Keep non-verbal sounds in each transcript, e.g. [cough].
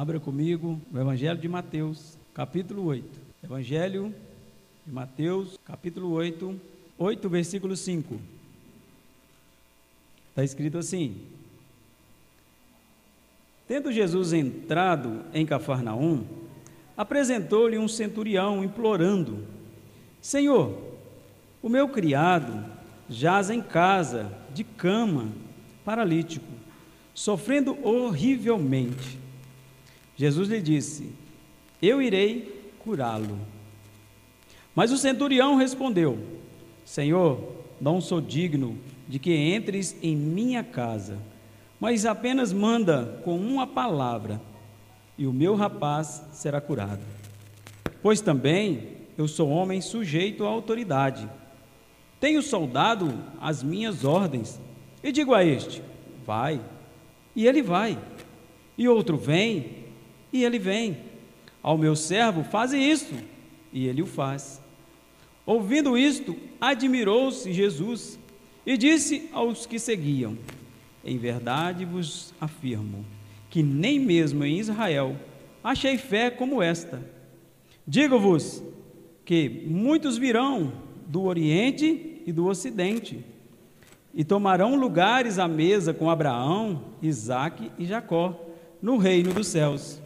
Abra comigo o Evangelho de Mateus, capítulo 8. Evangelho de Mateus, capítulo 8, 8, versículo 5. Está escrito assim: Tendo Jesus entrado em Cafarnaum, apresentou-lhe um centurião, implorando: Senhor, o meu criado jaz em casa, de cama, paralítico, sofrendo horrivelmente. Jesus lhe disse: Eu irei curá-lo. Mas o centurião respondeu: Senhor, não sou digno de que entres em minha casa, mas apenas manda com uma palavra, e o meu rapaz será curado. Pois também eu sou homem sujeito à autoridade. Tenho soldado as minhas ordens, e digo a este: vai, e ele vai. E outro vem, e ele vem. Ao meu servo, faze isto, e ele o faz. Ouvindo isto, admirou-se Jesus e disse aos que seguiam: Em verdade vos afirmo que nem mesmo em Israel achei fé como esta. Digo-vos que muitos virão do Oriente e do Ocidente e tomarão lugares à mesa com Abraão, Isaque e Jacó no reino dos céus.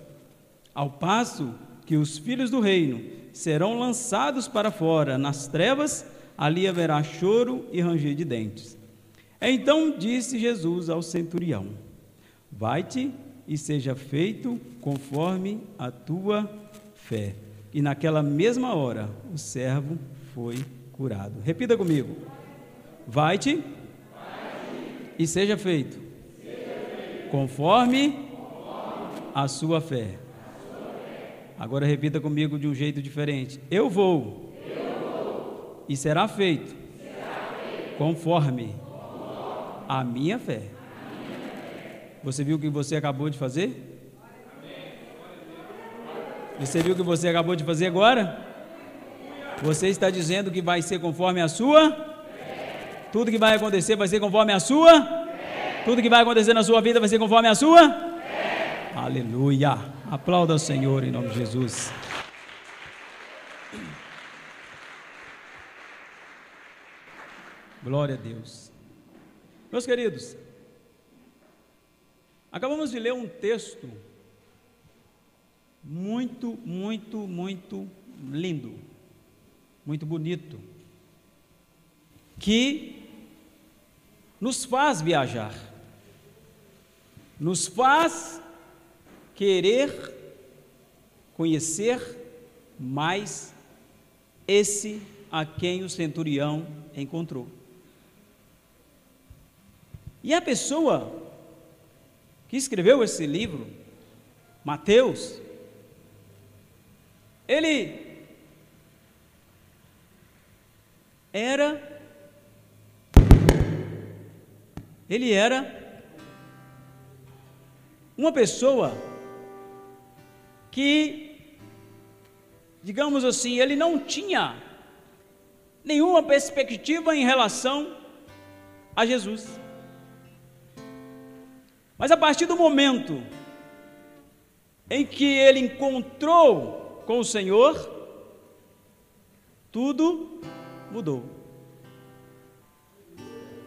Ao passo que os filhos do reino serão lançados para fora nas trevas, ali haverá choro e ranger de dentes. Então disse Jesus ao centurião: Vai-te e seja feito conforme a tua fé. E naquela mesma hora o servo foi curado. Repita comigo: Vai-te e seja feito, conforme, a sua fé. Agora repita comigo de um jeito diferente: Eu vou, E, será feito, conforme, a minha fé. Você viu o que você acabou de fazer? Você viu o que você acabou de fazer agora? Você está dizendo que vai ser conforme a sua tudo que vai acontecer vai ser conforme a sua? Tudo que vai acontecer na sua vida vai ser conforme a sua? Aleluia. Aplauda o Senhor em nome de Jesus. Glória a Deus. Meus queridos, acabamos de ler um texto muito, muito, muito lindo, muito bonito, que nos faz viajar, nos faz querer conhecer mais esse a quem o centurião encontrou. E a pessoa que escreveu esse livro, Mateus, ele era Ele era uma pessoa que, digamos assim, ele não tinha nenhuma perspectiva em relação a Jesus. Mas a partir do momento em que ele encontrou com o Senhor, tudo mudou.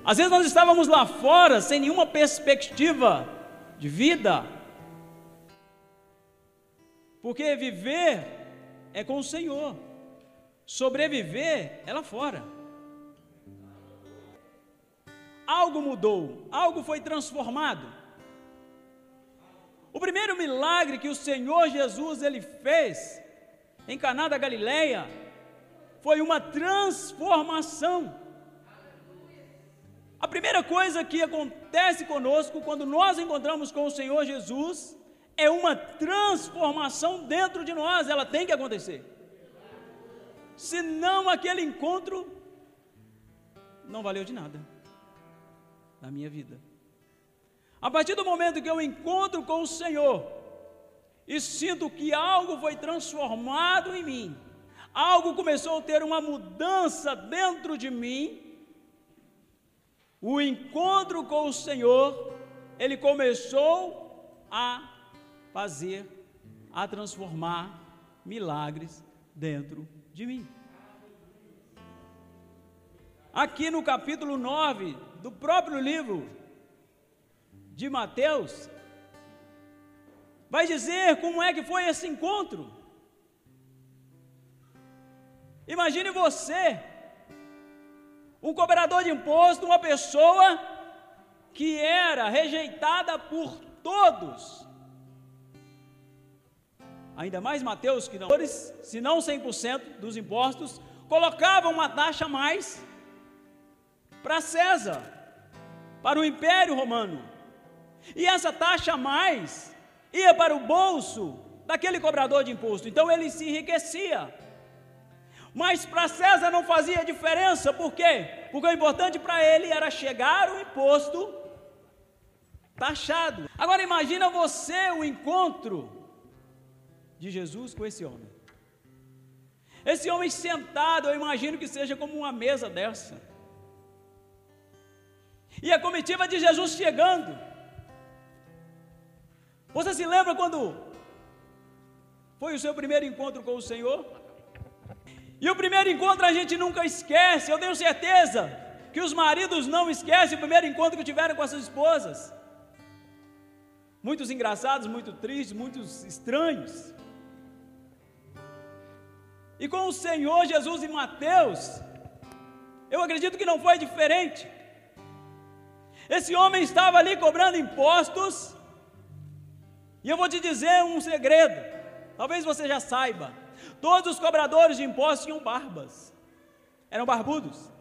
Às vezes nós estávamos lá fora sem nenhuma perspectiva de vida, porque viver é com o Senhor, sobreviver é lá fora. Algo mudou, algo foi transformado. O primeiro milagre que o Senhor Jesus ele fez em Caná da Galileia foi uma transformação. A primeira coisa que acontece conosco quando nós encontramos com o Senhor Jesus é uma transformação dentro de nós, ela tem que acontecer. Senão aquele encontro não valeu de nada na minha vida. A partir do momento que eu encontro com o Senhor e sinto que algo foi transformado em mim, algo começou a ter uma mudança dentro de mim, o encontro com o Senhor, ele começou a fazer a transformar milagres dentro de mim. Aqui no capítulo 9 do próprio livro de Mateus, vai dizer como é que foi esse encontro. Imagine você, um cobrador de imposto, uma pessoa que era rejeitada por todos. Ainda mais Mateus, que não, se não 100% dos impostos, colocava uma taxa a mais para César, para o Império Romano. E essa taxa a mais ia para o bolso daquele cobrador de imposto. Então ele se enriquecia. Mas para César não fazia diferença, por quê? Porque o importante para ele era chegar o imposto taxado. Agora imagina você o encontro de Jesus com esse homem. Esse homem sentado, eu imagino que seja como uma mesa dessa. E a comitiva de Jesus chegando. Você se lembra quando foi o seu primeiro encontro com o Senhor? E o primeiro encontro a gente nunca esquece, eu tenho certeza que os maridos não esquecem o primeiro encontro que tiveram com as suas esposas. Muitos engraçados, muito tristes, muitos estranhos. E com o Senhor Jesus e Mateus, eu acredito que não foi diferente. Esse homem estava ali cobrando impostos, e eu vou te dizer um segredo, talvez você já saiba: todos os cobradores de impostos tinham barbas, eram barbudos.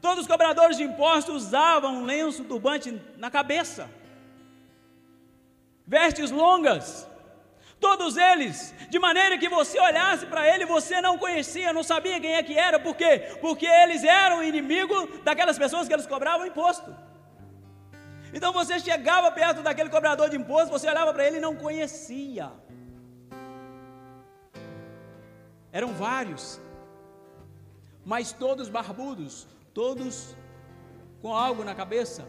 Todos os cobradores de impostos usavam um lenço turbante na cabeça, vestes longas, todos eles, de maneira que você olhasse para ele, você não conhecia, não sabia quem é que era, por quê? Porque eles eram inimigo daquelas pessoas que eles cobravam imposto. Então você chegava perto daquele cobrador de imposto, você olhava para ele e não conhecia. Eram vários, mas todos barbudos, todos com algo na cabeça.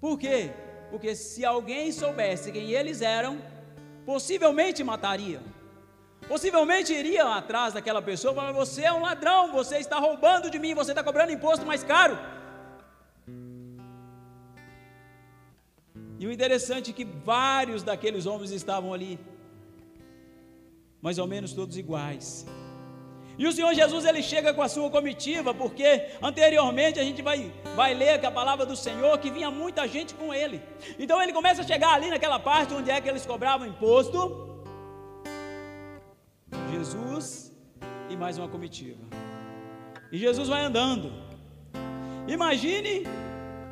Por quê? Porque se alguém soubesse quem eles eram, possivelmente mataria. Possivelmente iria atrás daquela pessoa e falar: Você é um ladrão, você está roubando de mim, você está cobrando imposto mais caro. E o interessante é que vários daqueles homens estavam ali, mais ou menos todos iguais. E o Senhor Jesus ele chega com a sua comitiva, porque anteriormente a gente vai, vai ler que a palavra do Senhor que vinha muita gente com ele. Então ele começa a chegar ali naquela parte onde é que eles cobravam imposto. Jesus e mais uma comitiva. E Jesus vai andando. Imagine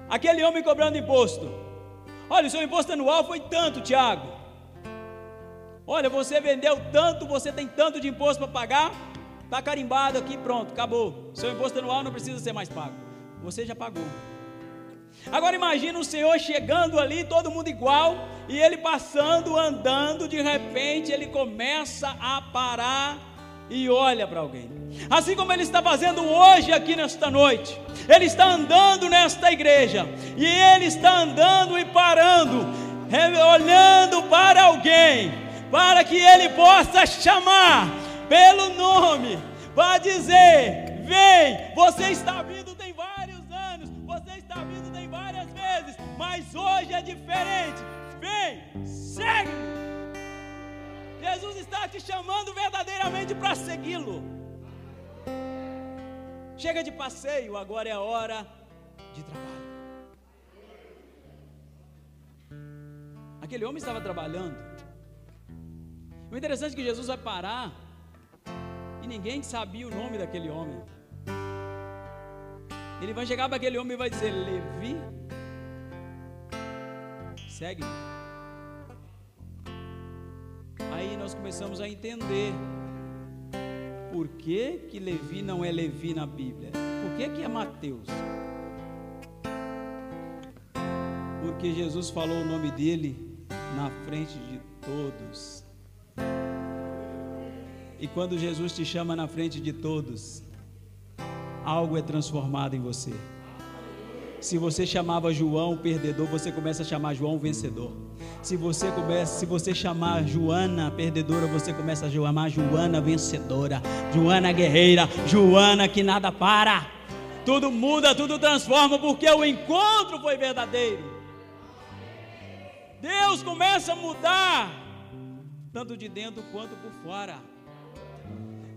aquele homem cobrando imposto. Olha, o seu imposto anual foi tanto, Tiago. Olha, você vendeu tanto, você tem tanto de imposto para pagar, está carimbado aqui, pronto, acabou. Seu imposto anual não precisa ser mais pago. Você já pagou. Agora imagina o Senhor chegando ali, todo mundo igual, e ele passando, andando, de repente ele começa a parar e olha para alguém. Assim como ele está fazendo hoje aqui nesta noite. Ele está andando nesta igreja e ele está andando e parando, olhando para alguém, para que ele possa chamar pelo nome, para dizer: Vem, você está vindo tem vários anos, você está vindo tem várias vezes, mas hoje é diferente. Vem, segue-me. Jesus está te chamando verdadeiramente para segui-lo. Chega de passeio, agora é a hora de trabalho. Aquele homem estava trabalhando. O interessante é que Jesus vai parar e ninguém sabia o nome daquele homem. Ele vai chegar para aquele homem e vai dizer: Levi, segue-me. Aí nós começamos a entender por que, que Levi não é Levi na Bíblia? Por que, que é Mateus? Porque Jesus falou o nome dele na frente de todos. E quando Jesus te chama na frente de todos, algo é transformado em você. Se você chamava João perdedor, você começa a chamar João vencedor. Se você começa, se você chamar Joana perdedora, você começa a chamar Joana vencedora, Joana guerreira, Joana que nada para. Tudo muda, tudo transforma, porque o encontro foi verdadeiro. Deus começa a mudar, tanto de dentro quanto por fora.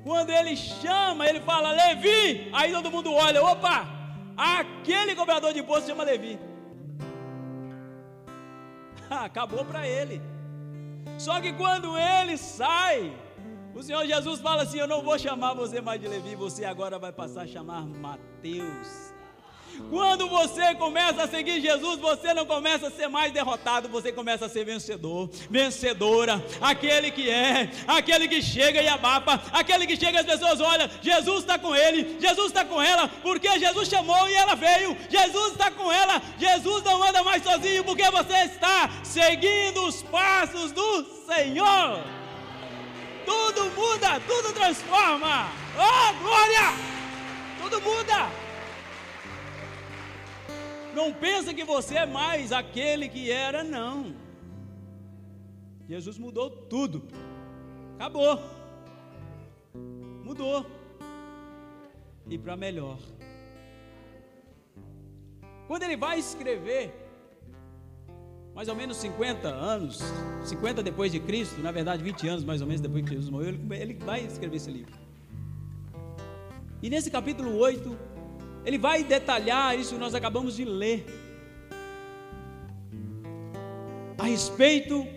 Quando ele chama, ele fala Levi, aí todo mundo olha, opa, aquele cobrador de imposto chama Levi. [laughs] acabou para ele. Só que quando ele sai, o Senhor Jesus fala assim: Eu não vou chamar você mais de Levi, você agora vai passar a chamar Mateus. Quando você começa a seguir Jesus, você não começa a ser mais derrotado, você começa a ser vencedor, vencedora, aquele que é, aquele que chega e abafa, aquele que chega e as pessoas olham, Jesus está com ele, Jesus está com ela, porque Jesus chamou e ela veio, Jesus está com ela, Jesus não anda mais sozinho, porque você está seguindo os passos do Senhor. Tudo muda, tudo transforma. Oh, glória! Tudo muda. Não pensa que você é mais aquele que era, não. Jesus mudou tudo. Acabou. Mudou. E para melhor. Quando ele vai escrever, mais ou menos 50 anos, 50 depois de Cristo, na verdade 20 anos mais ou menos depois que Jesus morreu, ele, ele vai escrever esse livro. E nesse capítulo 8, ele vai detalhar isso que nós acabamos de ler. A respeito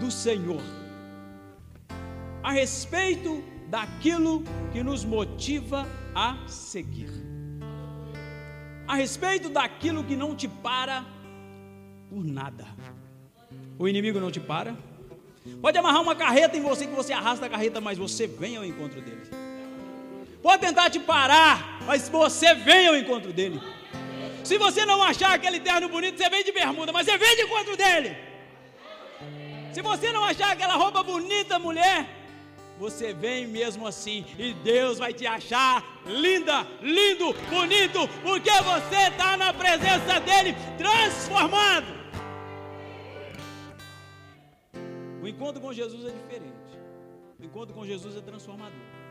do Senhor. A respeito daquilo que nos motiva a seguir. A respeito daquilo que não te para por nada. O inimigo não te para. Pode amarrar uma carreta em você que você arrasta a carreta, mas você vem ao encontro dele. Pode tentar te parar, mas você vem ao encontro dele. Se você não achar aquele terno bonito, você vem de bermuda, mas você vem de encontro dele. Se você não achar aquela roupa bonita, mulher, você vem mesmo assim e Deus vai te achar linda, lindo, bonito, porque você está na presença dele transformado. O encontro com Jesus é diferente. O encontro com Jesus é transformador.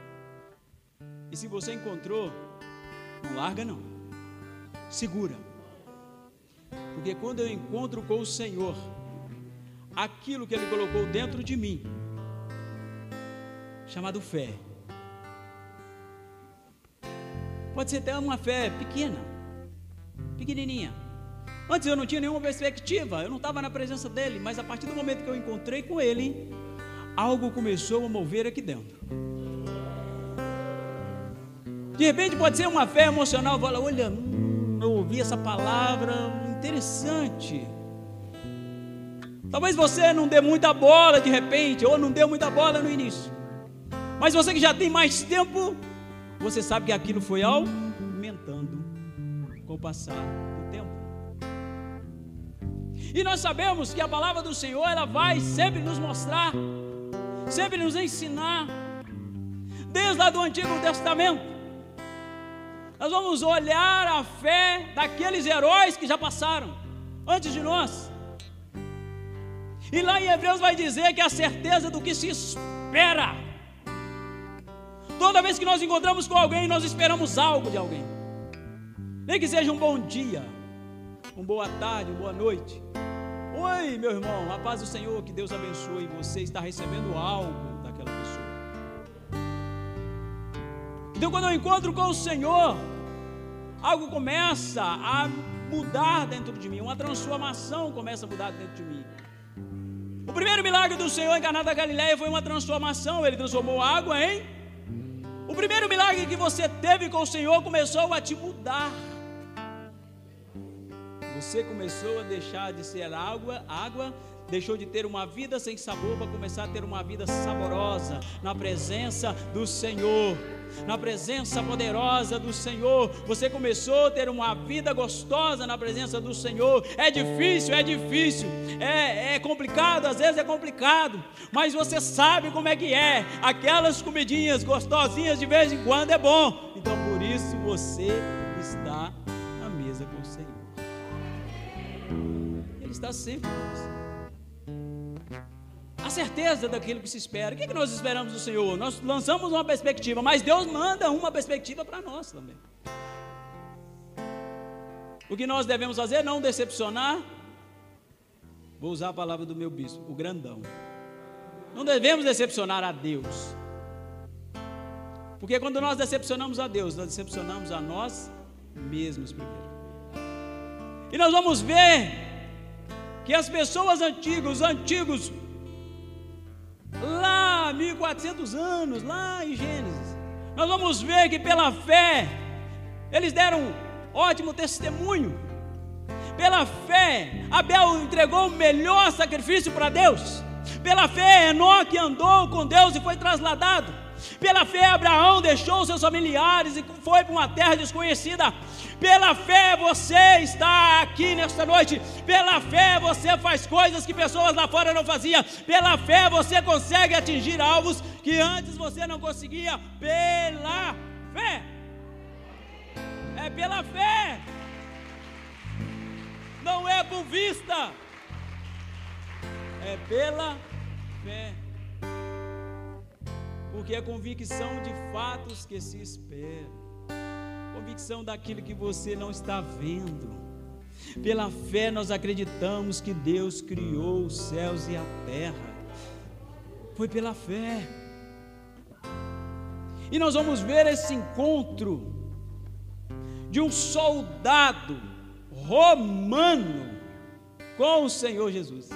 E se você encontrou, não larga não. Segura. Porque quando eu encontro com o Senhor, aquilo que Ele colocou dentro de mim, chamado fé, pode ser até uma fé pequena, pequenininha. Antes eu não tinha nenhuma perspectiva, eu não estava na presença dele, mas a partir do momento que eu encontrei com ele, algo começou a mover aqui dentro. De repente pode ser uma fé emocional, fala, olha, hum, eu ouvi essa palavra interessante. Talvez você não dê muita bola de repente, ou não deu muita bola no início. Mas você que já tem mais tempo, você sabe que aquilo foi aumentando com o passar do tempo. E nós sabemos que a palavra do Senhor, ela vai sempre nos mostrar, sempre nos ensinar, desde lá do Antigo Testamento nós vamos olhar a fé daqueles heróis que já passaram antes de nós. E lá em Hebreus vai dizer que a certeza do que se espera. Toda vez que nós encontramos com alguém, nós esperamos algo de alguém. Nem que seja um bom dia, uma boa tarde, uma boa noite. Oi, meu irmão, a paz do Senhor, que Deus abençoe. Você está recebendo algo daquela pessoa. Então, quando eu encontro com o Senhor, algo começa a mudar dentro de mim, uma transformação começa a mudar dentro de mim. O primeiro milagre do Senhor Caná da Galileia foi uma transformação, ele transformou água em O primeiro milagre que você teve com o Senhor começou a te mudar. Você começou a deixar de ser água, água deixou de ter uma vida sem sabor para começar a ter uma vida saborosa na presença do Senhor. Na presença poderosa do Senhor, você começou a ter uma vida gostosa na presença do Senhor. É difícil, é difícil, é, é complicado, às vezes é complicado, mas você sabe como é que é. Aquelas comidinhas gostosinhas de vez em quando é bom, então por isso você está na mesa com o Senhor. Ele está sempre com você. A certeza daquilo que se espera. O que, é que nós esperamos do Senhor? Nós lançamos uma perspectiva, mas Deus manda uma perspectiva para nós também. O que nós devemos fazer? Não decepcionar. Vou usar a palavra do meu bispo, o grandão. Não devemos decepcionar a Deus. Porque quando nós decepcionamos a Deus, nós decepcionamos a nós mesmos primeiro. E nós vamos ver que as pessoas antigas, os antigos, lá 1400 anos, lá em Gênesis, nós vamos ver que pela fé eles deram ótimo testemunho. Pela fé, Abel entregou o melhor sacrifício para Deus. Pela fé, Enoque andou com Deus e foi trasladado. Pela fé, Abraão deixou seus familiares e foi para uma terra desconhecida. Pela fé, você está aqui nesta noite. Pela fé, você faz coisas que pessoas lá fora não faziam. Pela fé, você consegue atingir alvos que antes você não conseguia. Pela fé. É pela fé. Não é por vista. É pela fé. Porque é convicção de fatos que se espera. Convicção daquilo que você não está vendo. Pela fé nós acreditamos que Deus criou os céus e a terra. Foi pela fé. E nós vamos ver esse encontro de um soldado romano com o Senhor Jesus.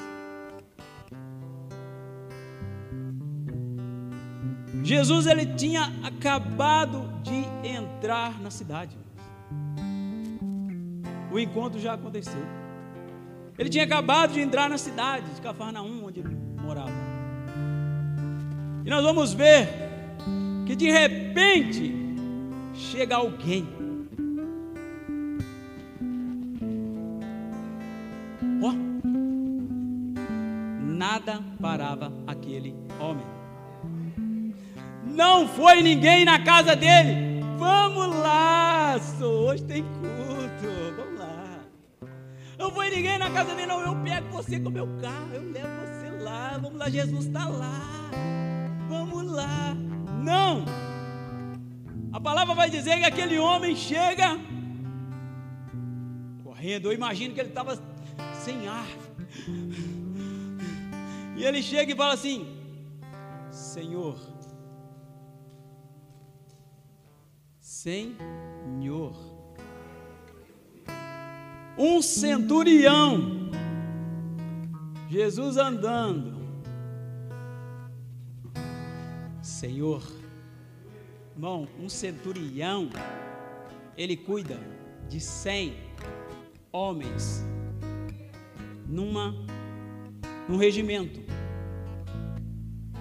Jesus ele tinha acabado de entrar na cidade. O encontro já aconteceu. Ele tinha acabado de entrar na cidade de Cafarnaum, onde ele morava. E nós vamos ver que de repente chega alguém. Ó, nada parava. Não foi ninguém na casa dele. Vamos lá, hoje tem culto. Vamos lá. Não foi ninguém na casa dele, não. Eu pego você com meu carro, eu levo você lá. Vamos lá, Jesus está lá. Vamos lá. Não. A palavra vai dizer que aquele homem chega correndo. Eu imagino que ele estava sem ar. E ele chega e fala assim: Senhor, Senhor. Um centurião, Jesus andando, Senhor, irmão, um centurião, ele cuida de cem homens numa num regimento.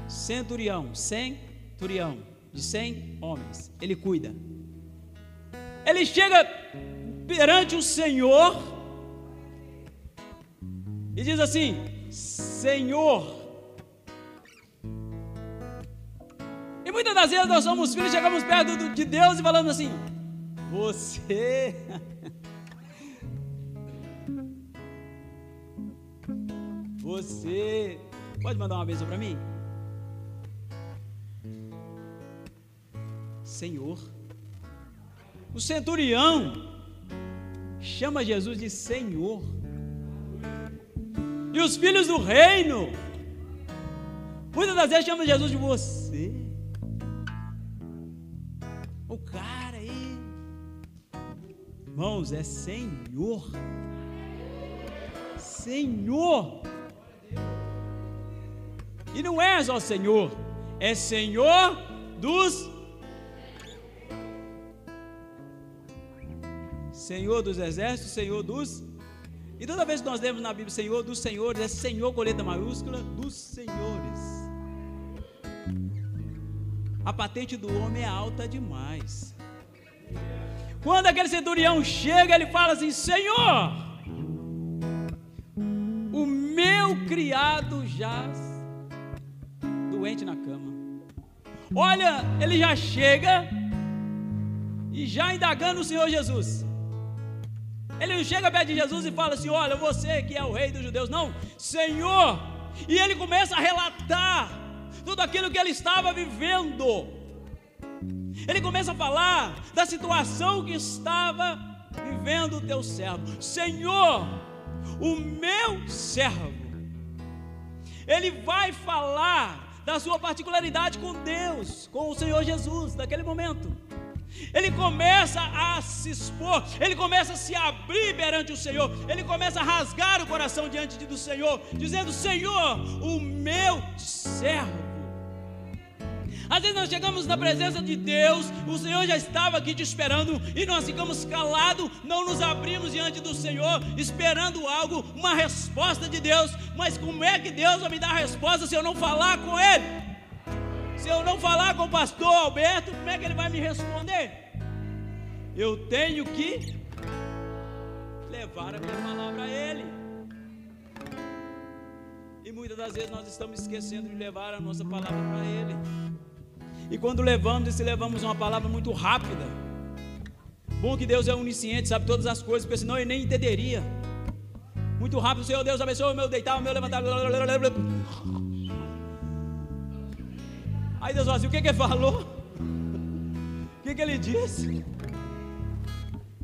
Centurião, centurião de cem homens, ele cuida ele chega perante o Senhor e diz assim: Senhor. E muitas das vezes nós somos filhos, chegamos perto de Deus e falamos assim: Você. [laughs] Você. Pode mandar uma bênção para mim? Senhor. O centurião chama Jesus de Senhor. E os filhos do reino, muitas das vezes chamam Jesus de você. O cara aí, irmãos, é Senhor. Senhor. E não é só Senhor, é Senhor dos Senhor dos exércitos, Senhor dos. E toda vez que nós lemos na Bíblia Senhor dos senhores, é Senhor com letra maiúscula dos senhores. A patente do homem é alta demais. Quando aquele centurião chega, ele fala assim: Senhor, o meu criado jaz doente na cama. Olha, ele já chega e já indagando o Senhor Jesus. Ele chega perto de Jesus e fala assim: Olha, você que é o rei dos judeus. Não, Senhor, e ele começa a relatar tudo aquilo que ele estava vivendo. Ele começa a falar da situação que estava vivendo o teu servo. Senhor, o meu servo, ele vai falar da sua particularidade com Deus, com o Senhor Jesus, naquele momento. Ele começa a se expor, ele começa a se abrir perante o Senhor, ele começa a rasgar o coração diante do Senhor, dizendo: Senhor, o meu servo às vezes nós chegamos na presença de Deus, o Senhor já estava aqui te esperando e nós ficamos calados, não nos abrimos diante do Senhor, esperando algo, uma resposta de Deus. Mas como é que Deus vai me dar a resposta se eu não falar com Ele? Se eu não falar com o pastor Alberto, como é que ele vai me responder? Eu tenho que levar a minha palavra a Ele. E muitas das vezes nós estamos esquecendo de levar a nossa palavra para Ele. E quando levamos, e se levamos uma palavra muito rápida. Bom que Deus é onisciente, sabe todas as coisas, porque senão ele nem entenderia. Muito rápido, Senhor Deus abençoe o meu deitar, o meu levantar. Aí Deus fala assim: o que, que ele falou? O que, que ele disse?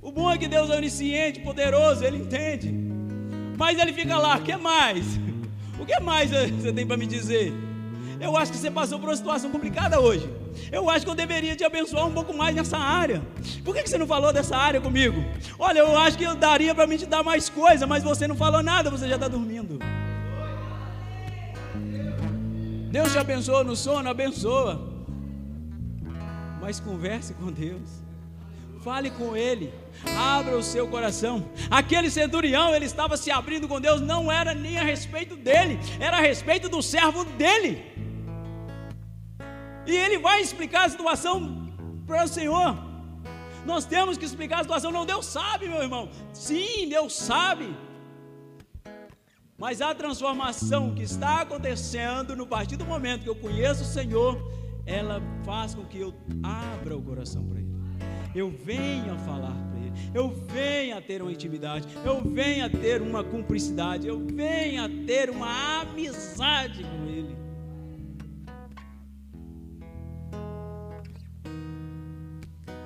O bom é que Deus é onisciente, poderoso, ele entende. Mas ele fica lá, o que mais? O que mais você tem para me dizer? Eu acho que você passou por uma situação complicada hoje. Eu acho que eu deveria te abençoar um pouco mais nessa área. Por que você não falou dessa área comigo? Olha, eu acho que eu daria para mim te dar mais coisa, mas você não falou nada, você já está dormindo. Deus te abençoa no sono, abençoa. Mas converse com Deus. Fale com Ele, abra o seu coração. Aquele centurião, ele estava se abrindo com Deus, não era nem a respeito dele, era a respeito do servo dele. E ele vai explicar a situação para o Senhor. Nós temos que explicar a situação. Não, Deus sabe, meu irmão. Sim, Deus sabe. Mas a transformação que está acontecendo no partir do momento que eu conheço o Senhor, ela faz com que eu abra o coração para Ele. Eu venha falar para Ele. Eu venha ter uma intimidade. Eu venha ter uma cumplicidade. Eu venha ter uma amizade com Ele.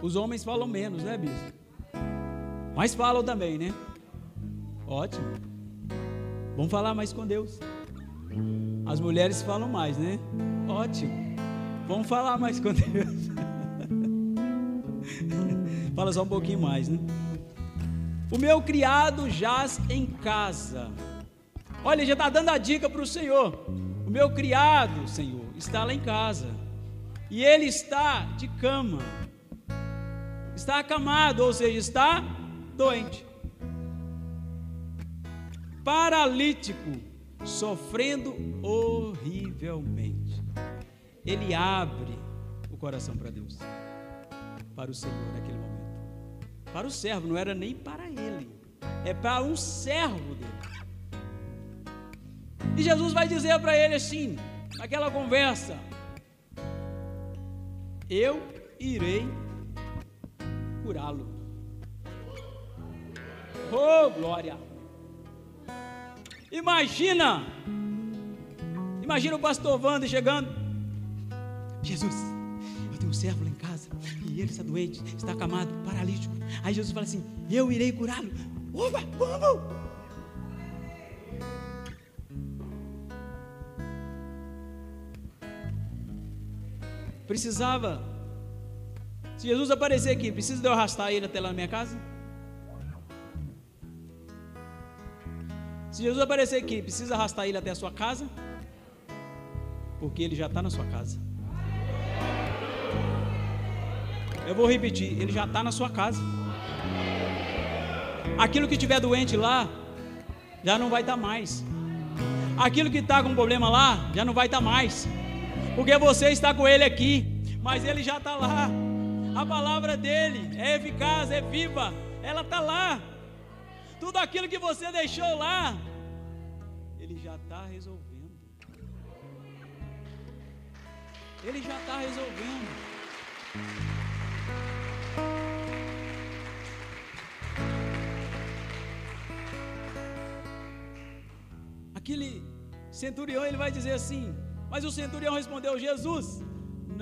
Os homens falam menos, né, bispo? Mas falam também, né? Ótimo. Vamos falar mais com Deus. As mulheres falam mais, né? Ótimo. Vamos falar mais com [laughs] Deus. Fala só um pouquinho mais, né? O meu criado jaz em casa. Olha, já está dando a dica para o Senhor. O meu criado, Senhor, está lá em casa. E ele está de cama está acamado, ou seja, está doente. Paralítico, sofrendo horrivelmente. Ele abre o coração para Deus, para o Senhor naquele momento. Para o servo, não era nem para ele, é para um servo dele. E Jesus vai dizer para ele assim, naquela conversa: Eu irei curá-lo. Oh, glória! Imagina! Imagina o pastor Wanda chegando. Jesus, eu tenho um servo lá em casa e ele está doente, está acamado, paralítico. Aí Jesus fala assim: Eu irei curá-lo. Opa, vamos! Precisava se Jesus aparecer aqui, precisa de eu arrastar ele até lá na minha casa? Se Jesus aparecer aqui, precisa arrastar ele até a sua casa? Porque ele já está na sua casa. Eu vou repetir, ele já está na sua casa. Aquilo que tiver doente lá, já não vai estar tá mais. Aquilo que está com problema lá, já não vai estar tá mais. Porque você está com ele aqui, mas ele já está lá. A palavra dele é eficaz, é viva, ela está lá. Tudo aquilo que você deixou lá, ele já está resolvendo. Ele já está resolvendo. Aquele centurião ele vai dizer assim: Mas o centurião respondeu: Jesus,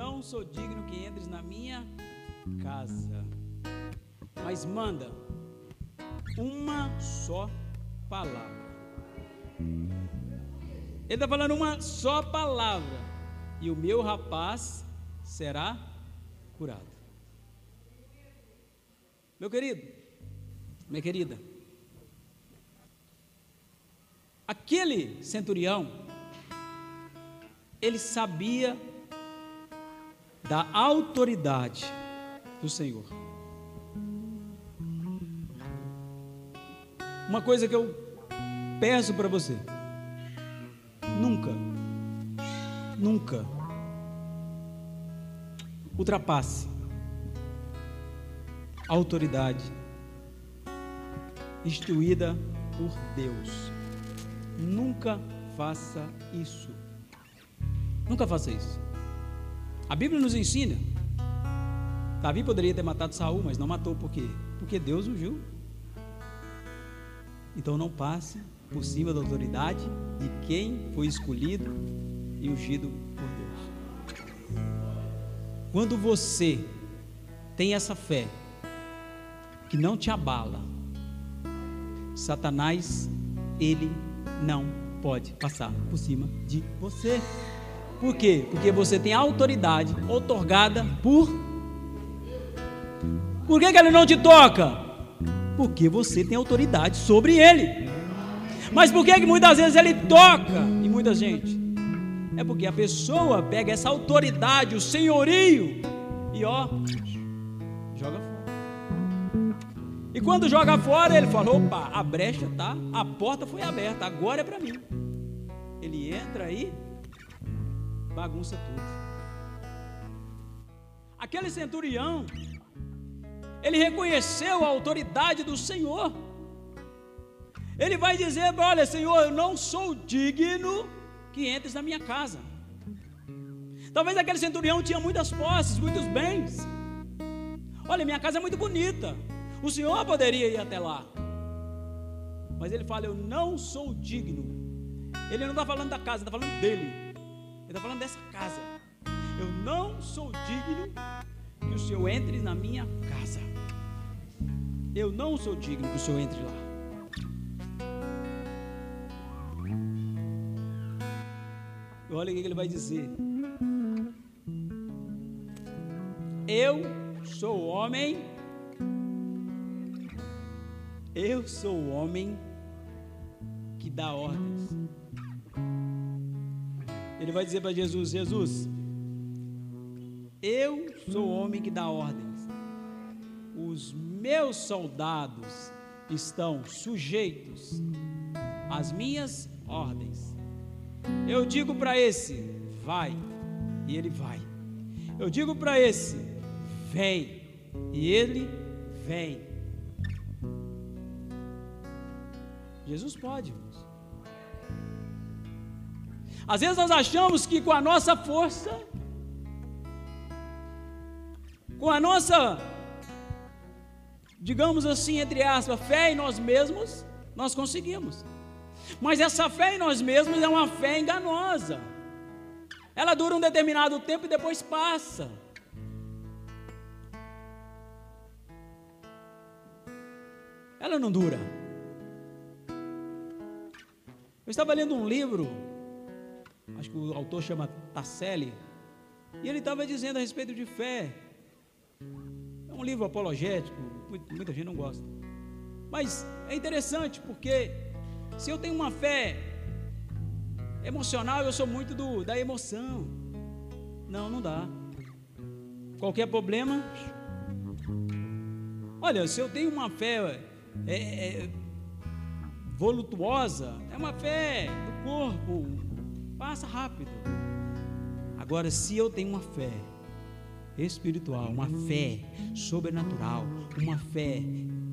não sou digno que entres na minha casa, mas manda uma só palavra. Ele está falando uma só palavra, e o meu rapaz será curado. Meu querido, minha querida, aquele centurião, ele sabia da autoridade do Senhor. Uma coisa que eu peço para você, nunca, nunca ultrapasse a autoridade instituída por Deus. Nunca faça isso. Nunca faça isso. A Bíblia nos ensina. Davi poderia ter matado Saul, mas não matou por quê? Porque Deus ungiu. Então não passe por cima da autoridade de quem foi escolhido e ungido por Deus. Quando você tem essa fé que não te abala, Satanás, ele não pode passar por cima de você. Por quê? Porque você tem autoridade otorgada por. Por que, que ele não te toca? Porque você tem autoridade sobre ele. Mas por que, que muitas vezes ele toca em muita gente? É porque a pessoa pega essa autoridade, o senhorio, e ó, joga fora. E quando joga fora, ele fala: opa, a brecha tá, a porta foi aberta, agora é para mim. Ele entra aí bagunça tudo. Aquele centurião, ele reconheceu a autoridade do Senhor. Ele vai dizer: Olha, Senhor, eu não sou digno que entres na minha casa. Talvez aquele centurião tinha muitas posses, muitos bens. Olha, minha casa é muito bonita. O Senhor poderia ir até lá. Mas ele fala: Eu não sou digno. Ele não está falando da casa, está falando dele. Ele está falando dessa casa. Eu não sou digno que o Senhor entre na minha casa. Eu não sou digno que o Senhor entre lá. Olha o que ele vai dizer. Eu sou homem. Eu sou homem que dá ordens. Ele vai dizer para Jesus: Jesus, eu sou homem que dá ordens. Os meus soldados estão sujeitos às minhas ordens. Eu digo para esse, vai, e ele vai. Eu digo para esse, vem, e ele vem. Jesus pode. Às vezes nós achamos que com a nossa força, com a nossa, digamos assim, entre aspas, fé em nós mesmos, nós conseguimos. Mas essa fé em nós mesmos é uma fé enganosa. Ela dura um determinado tempo e depois passa. Ela não dura. Eu estava lendo um livro acho que o autor chama Tasselli, e ele estava dizendo a respeito de fé. É um livro apologético, muita gente não gosta. Mas é interessante porque se eu tenho uma fé emocional, eu sou muito do, da emoção. Não, não dá. Qualquer problema. Olha, se eu tenho uma fé é, é, volutuosa, é uma fé do corpo, Passa rápido. Agora, se eu tenho uma fé espiritual, uma fé sobrenatural, uma fé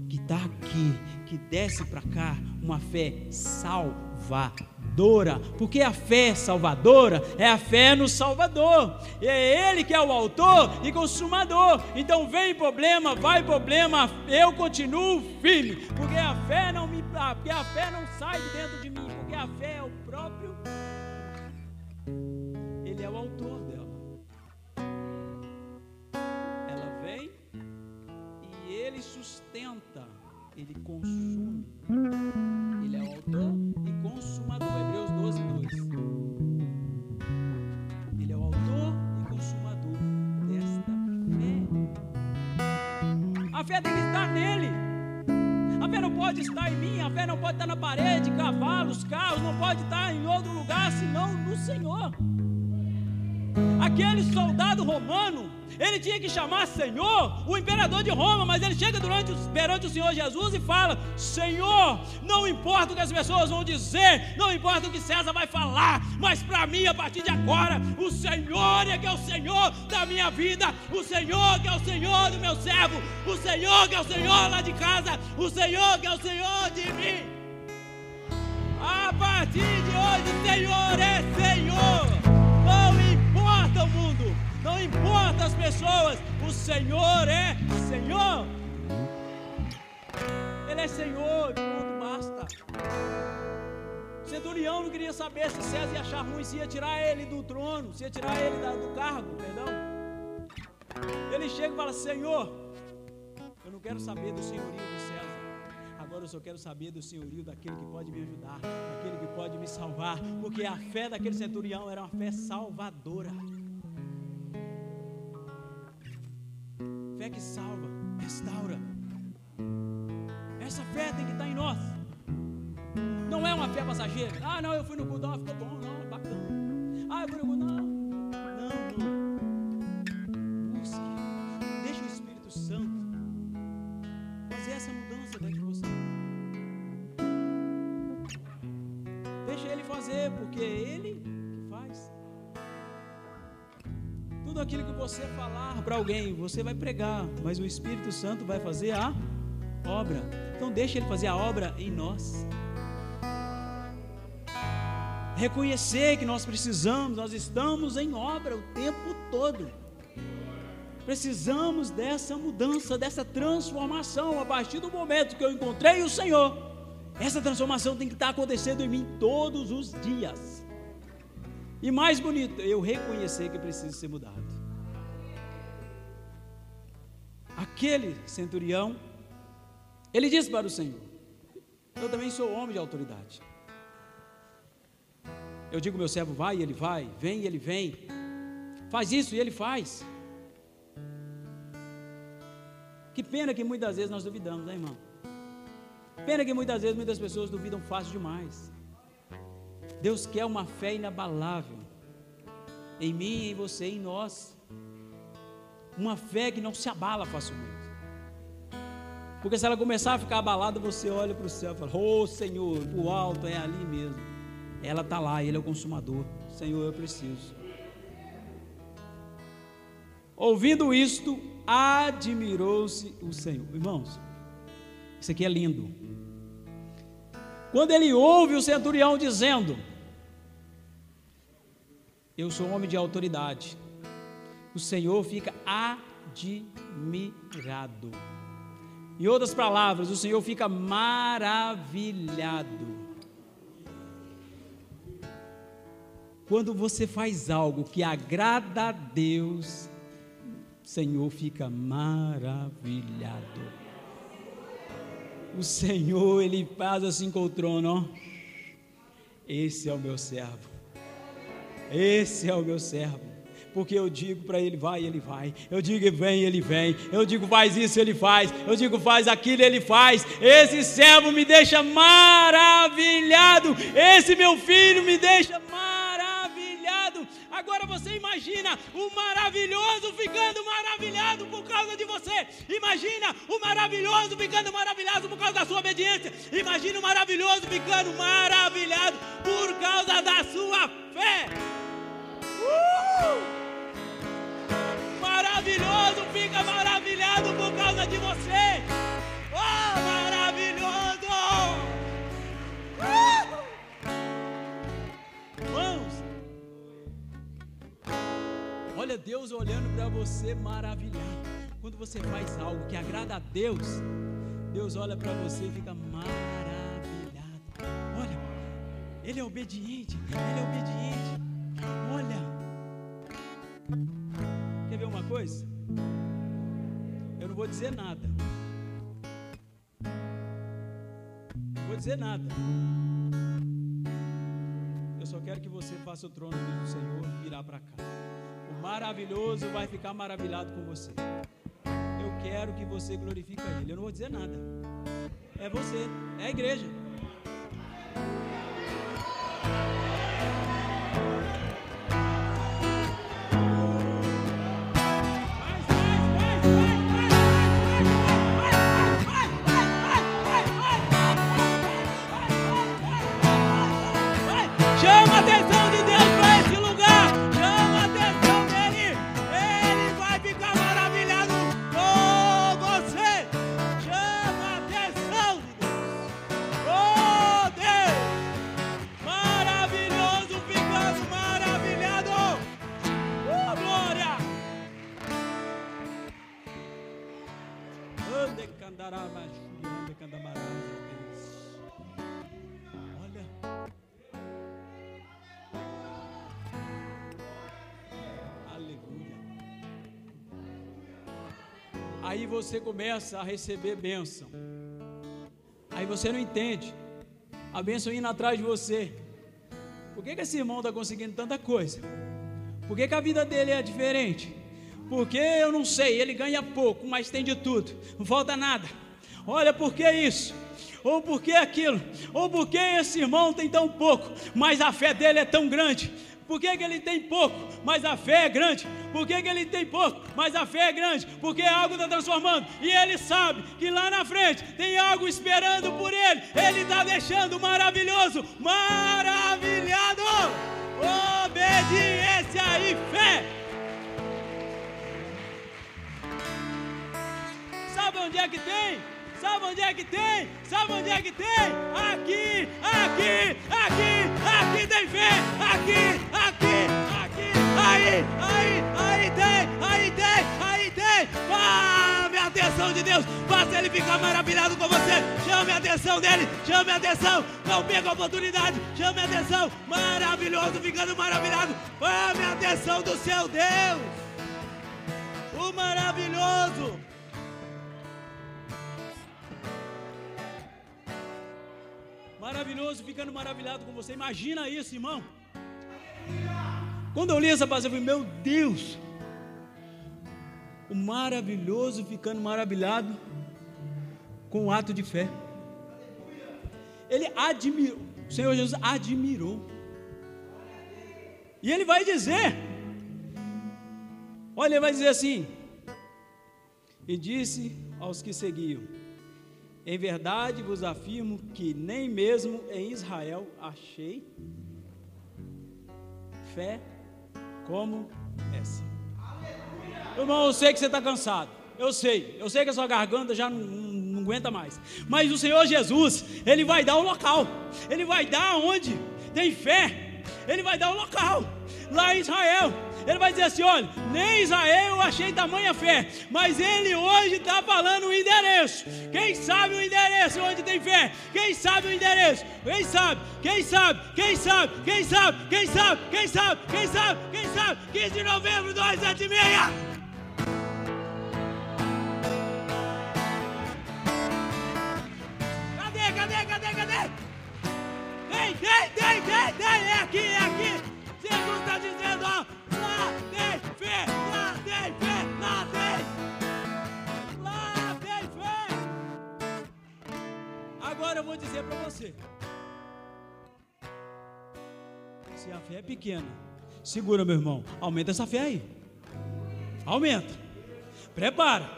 que está aqui, que desce para cá, uma fé salvadora, porque a fé salvadora é a fé no Salvador, e é Ele que é o autor e consumador. Então vem problema, vai problema, eu continuo firme, porque a fé não me, porque a fé não sai de dentro de mim porque a fé é o próprio. Ele consome. Ele é o autor e consumador. Hebreus 12, 2. Ele é o autor e consumador desta fé. A fé tem que estar nele. A fé não pode estar em mim, a fé não pode estar na parede, cavalos, carros, não pode estar em outro lugar senão no Senhor. Aquele soldado romano, ele tinha que chamar Senhor, o imperador de Roma, mas ele chega durante, perante o Senhor Jesus e fala: Senhor, não importa o que as pessoas vão dizer, não importa o que César vai falar, mas para mim, a partir de agora, o Senhor é que é o Senhor da minha vida, o Senhor que é o Senhor do meu servo, o Senhor que é o Senhor lá de casa, o Senhor que é o Senhor de mim. A partir de hoje, o Senhor é Senhor. Não importa as pessoas, o Senhor é Senhor. Ele é Senhor, ponto, basta. O centurião não queria saber se César ia achar ruim, se ia tirar ele do trono, se ia tirar ele do cargo, perdão. Ele chega e fala: Senhor, eu não quero saber do senhorio de César. Agora eu só quero saber do senhorio daquele que pode me ajudar, daquele que pode me salvar, porque a fé daquele centurião era uma fé salvadora. Fé que salva, restaura. Essa fé tem que estar em nós. Não é uma fé passageira. Ah, não, eu fui no culto, ficou bom, não, bacana. Ah, eu fui no culto, não. Não, não. Busque. Deixa o Espírito Santo fazer essa mudança dentro de você. Deixa ele fazer, porque ele Tudo aquilo que você falar para alguém, você vai pregar, mas o Espírito Santo vai fazer a obra. Então deixa ele fazer a obra em nós. Reconhecer que nós precisamos, nós estamos em obra o tempo todo. Precisamos dessa mudança, dessa transformação. A partir do momento que eu encontrei o Senhor, essa transformação tem que estar acontecendo em mim todos os dias. E mais bonito, eu reconhecer que preciso ser mudado. Aquele centurião, ele disse para o Senhor: Eu também sou homem de autoridade. Eu digo, meu servo vai e ele vai, vem e ele vem, faz isso e ele faz. Que pena que muitas vezes nós duvidamos, né, irmão? Pena que muitas vezes muitas pessoas duvidam fácil demais. Deus quer uma fé inabalável em mim, em você, em nós. Uma fé que não se abala facilmente. Porque se ela começar a ficar abalada, você olha para o céu e fala: Oh Senhor, o alto é ali mesmo. Ela está lá, Ele é o consumador. Senhor, eu preciso. Ouvindo isto, admirou-se o Senhor. Irmãos, isso aqui é lindo. Quando ele ouve o centurião dizendo: Eu sou homem de autoridade, o Senhor fica admirado. Em outras palavras, o Senhor fica maravilhado. Quando você faz algo que agrada a Deus, o Senhor fica maravilhado. O Senhor, Ele faz assim com o trono, ó. Esse é o meu servo. Esse é o meu servo. Porque eu digo para ele, vai, ele vai. Eu digo, vem, ele vem. Eu digo, faz isso, ele faz. Eu digo, faz aquilo, ele faz. Esse servo me deixa maravilhado. Esse meu filho me deixa maravilhado. Agora você imagina o maravilhoso ficando maravilhado por causa de você. Imagina o maravilhoso ficando maravilhado por causa da sua obediência. Imagina o maravilhoso ficando maravilhado por causa da sua fé. Uh! Maravilhoso fica maravilhado por causa de você. Oh, maravilhoso! Uh! Olha Deus olhando para você maravilhado. Quando você faz algo que agrada a Deus, Deus olha para você e fica maravilhado. Olha, Ele é obediente, ele é obediente. Olha. Quer ver uma coisa? Eu não vou dizer nada. Não vou dizer nada. Eu só quero que você faça o trono do Senhor virar para cá. O maravilhoso vai ficar maravilhado com você. Eu quero que você glorifique Ele. Eu não vou dizer nada. É você, é a igreja. Você começa a receber bênção. Aí você não entende. A bênção indo atrás de você. Por que, que esse irmão está conseguindo tanta coisa? Por que, que a vida dele é diferente? Porque eu não sei, ele ganha pouco, mas tem de tudo, não falta nada. Olha por que isso, ou por que aquilo, ou por que esse irmão tem tão pouco, mas a fé dele é tão grande. Por que, que ele tem pouco, mas a fé é grande? Por que, que ele tem pouco, mas a fé é grande? Porque algo está transformando. E ele sabe que lá na frente tem algo esperando por ele. Ele está deixando maravilhoso, maravilhado. Obediência e fé. Sabe onde é que tem? Sabe onde é que tem? Sabe onde é que tem? Aqui, aqui, aqui, aqui tem fé. Aqui, aqui, aqui. Aí, aí, aí tem, aí tem, aí tem. Chame a atenção de Deus. Faça ele ficar maravilhado com você. Chame a atenção dele, chame a atenção. Não perca a oportunidade. Chame a atenção. Maravilhoso, ficando maravilhado. Chame a atenção do seu Deus. O maravilhoso. Maravilhoso, ficando maravilhado com você. Imagina isso, irmão. Quando eu li essa passagem, eu falei, meu Deus. O maravilhoso ficando maravilhado com o ato de fé. Ele admirou, o Senhor Jesus admirou. E ele vai dizer: Olha, ele vai dizer assim: E disse aos que seguiam: em verdade vos afirmo que nem mesmo em Israel achei fé como essa. Irmão, eu sei que você está cansado. Eu sei, eu sei que a sua garganta já não, não, não, aguenta mais. Mas o Senhor Jesus, Ele vai dar o local. Ele vai dar onde tem fé. Ele vai dar o local. Lá em Israel. Ele vai dizer assim: olha, nem Israel eu achei tamanha fé, mas ele hoje está falando o endereço. Quem sabe o endereço onde tem fé? Quem sabe o endereço? Quem sabe? Quem sabe? Quem sabe? Quem sabe? Quem sabe? Quem sabe? Quem sabe? Quem sabe? 15 de novembro, 2, 7 e meia. Cadê? Cadê? Cadê? Cadê? Tem, tem, tem, tem, tem, é aqui, é aqui. Agora eu vou dizer para você. Se a fé é pequena, segura meu irmão, aumenta essa fé aí. Aumenta. Prepara.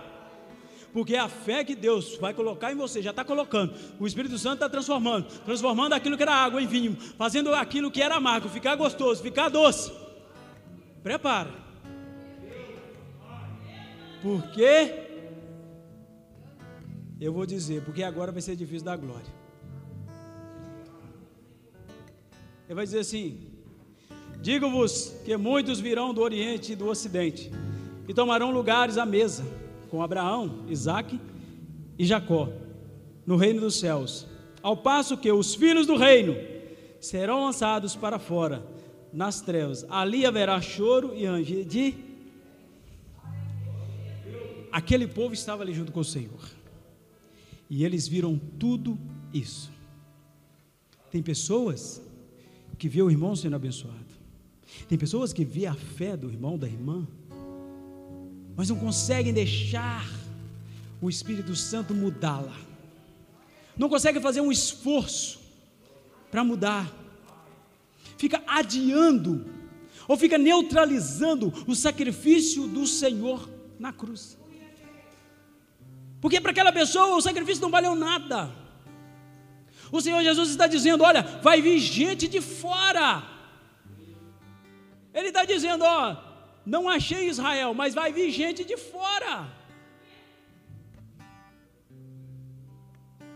Porque a fé que Deus vai colocar em você, já está colocando. O Espírito Santo está transformando, transformando aquilo que era água em vinho, fazendo aquilo que era amargo, ficar gostoso, ficar doce. Prepara. Porque eu vou dizer, porque agora vai ser difícil da glória. Ele vai dizer assim: Digo-vos que muitos virão do Oriente e do Ocidente e tomarão lugares à mesa com Abraão, Isaque e Jacó no reino dos céus, ao passo que os filhos do reino serão lançados para fora, nas trevas. Ali haverá choro e ranger de. Aquele povo estava ali junto com o Senhor. E eles viram tudo isso. Tem pessoas que vê o irmão sendo abençoado. Tem pessoas que vê a fé do irmão, da irmã, mas não conseguem deixar o Espírito Santo mudá-la. Não conseguem fazer um esforço para mudar. Fica adiando ou fica neutralizando o sacrifício do Senhor na cruz. Porque para aquela pessoa o sacrifício não valeu nada. O Senhor Jesus está dizendo: olha, vai vir gente de fora. Ele está dizendo: ó, não achei Israel, mas vai vir gente de fora.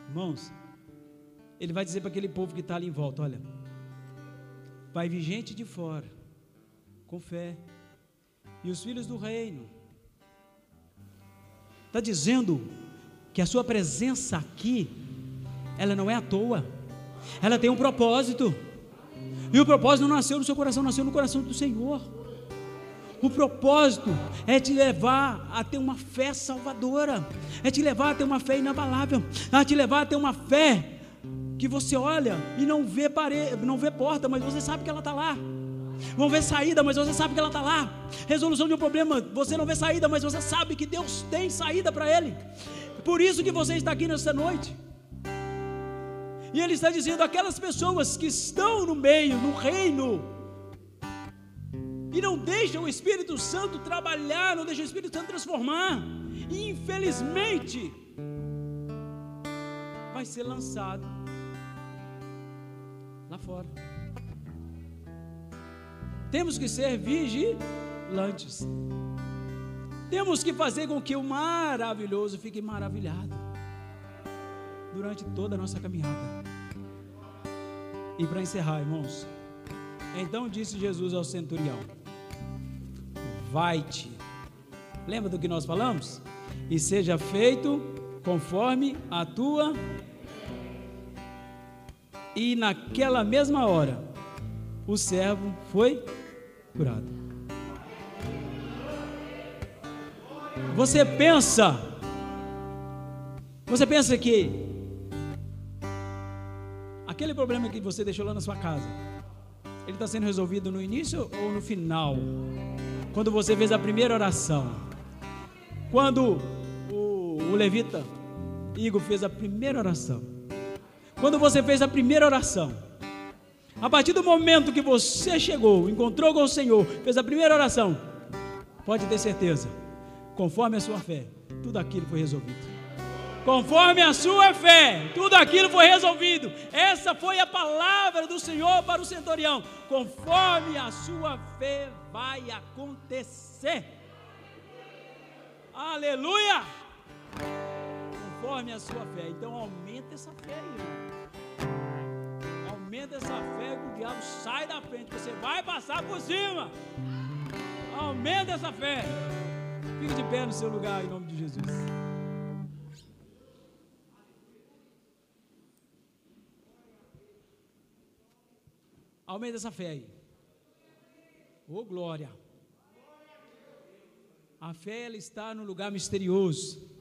Irmãos, ele vai dizer para aquele povo que está ali em volta: olha, vai vir gente de fora, com fé, e os filhos do reino. Está dizendo que a sua presença aqui, ela não é à toa, ela tem um propósito, e o propósito não nasceu no seu coração, nasceu no coração do Senhor. O propósito é te levar a ter uma fé salvadora, é te levar a ter uma fé inabalável, é te levar a ter uma fé que você olha e não vê parede, não vê porta, mas você sabe que ela está lá. Não vê saída, mas você sabe que ela está lá. Resolução de um problema, você não vê saída, mas você sabe que Deus tem saída para ele. Por isso que você está aqui nessa noite. E ele está dizendo aquelas pessoas que estão no meio, no reino, e não deixam o Espírito Santo trabalhar, não deixam o Espírito Santo transformar. Infelizmente vai ser lançado lá fora. Temos que ser vigilantes. Temos que fazer com que o maravilhoso fique maravilhado durante toda a nossa caminhada. E para encerrar, irmãos, então disse Jesus ao centurião: Vai-te. Lembra do que nós falamos? E seja feito conforme a tua e naquela mesma hora o servo foi curado. Você pensa, você pensa que aquele problema que você deixou lá na sua casa, ele está sendo resolvido no início ou no final? Quando você fez a primeira oração, quando o, o levita Igor fez a primeira oração, quando você fez a primeira oração. A partir do momento que você chegou, encontrou com o Senhor, fez a primeira oração, pode ter certeza, conforme a sua fé, tudo aquilo foi resolvido. Conforme a sua fé, tudo aquilo foi resolvido. Essa foi a palavra do Senhor para o centurião. Conforme a sua fé vai acontecer. Aleluia! Conforme a sua fé. Então aumenta essa fé, irmão aumenta essa fé que o diabo sai da frente, você vai passar por cima. Aumenta essa fé. Fique de pé no seu lugar em nome de Jesus. Aumenta essa fé aí. Ô oh, glória. A fé ela está no lugar misterioso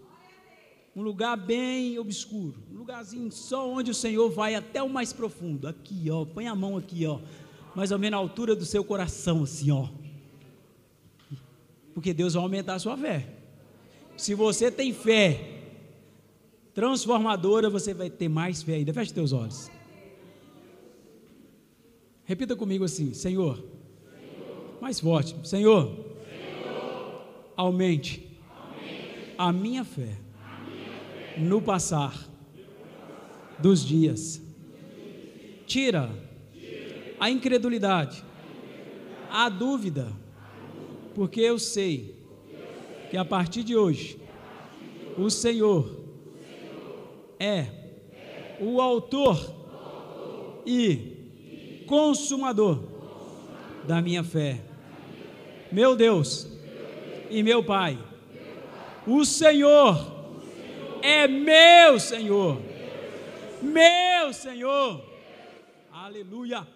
um lugar bem obscuro, um lugarzinho só onde o Senhor vai até o mais profundo. Aqui, ó, põe a mão aqui, ó, mais ou menos a altura do seu coração, assim, ó. Porque Deus vai aumentar a sua fé. Se você tem fé transformadora, você vai ter mais fé ainda. Feche teus olhos. Repita comigo assim: Senhor, Senhor. mais forte, Senhor, Senhor. Aumente, aumente a minha fé no passar dos dias. Tira a incredulidade, a dúvida, porque eu sei que a partir de hoje o Senhor é o autor e consumador da minha fé. Meu Deus e meu Pai, o Senhor é meu Senhor. Meu Senhor. Aleluia!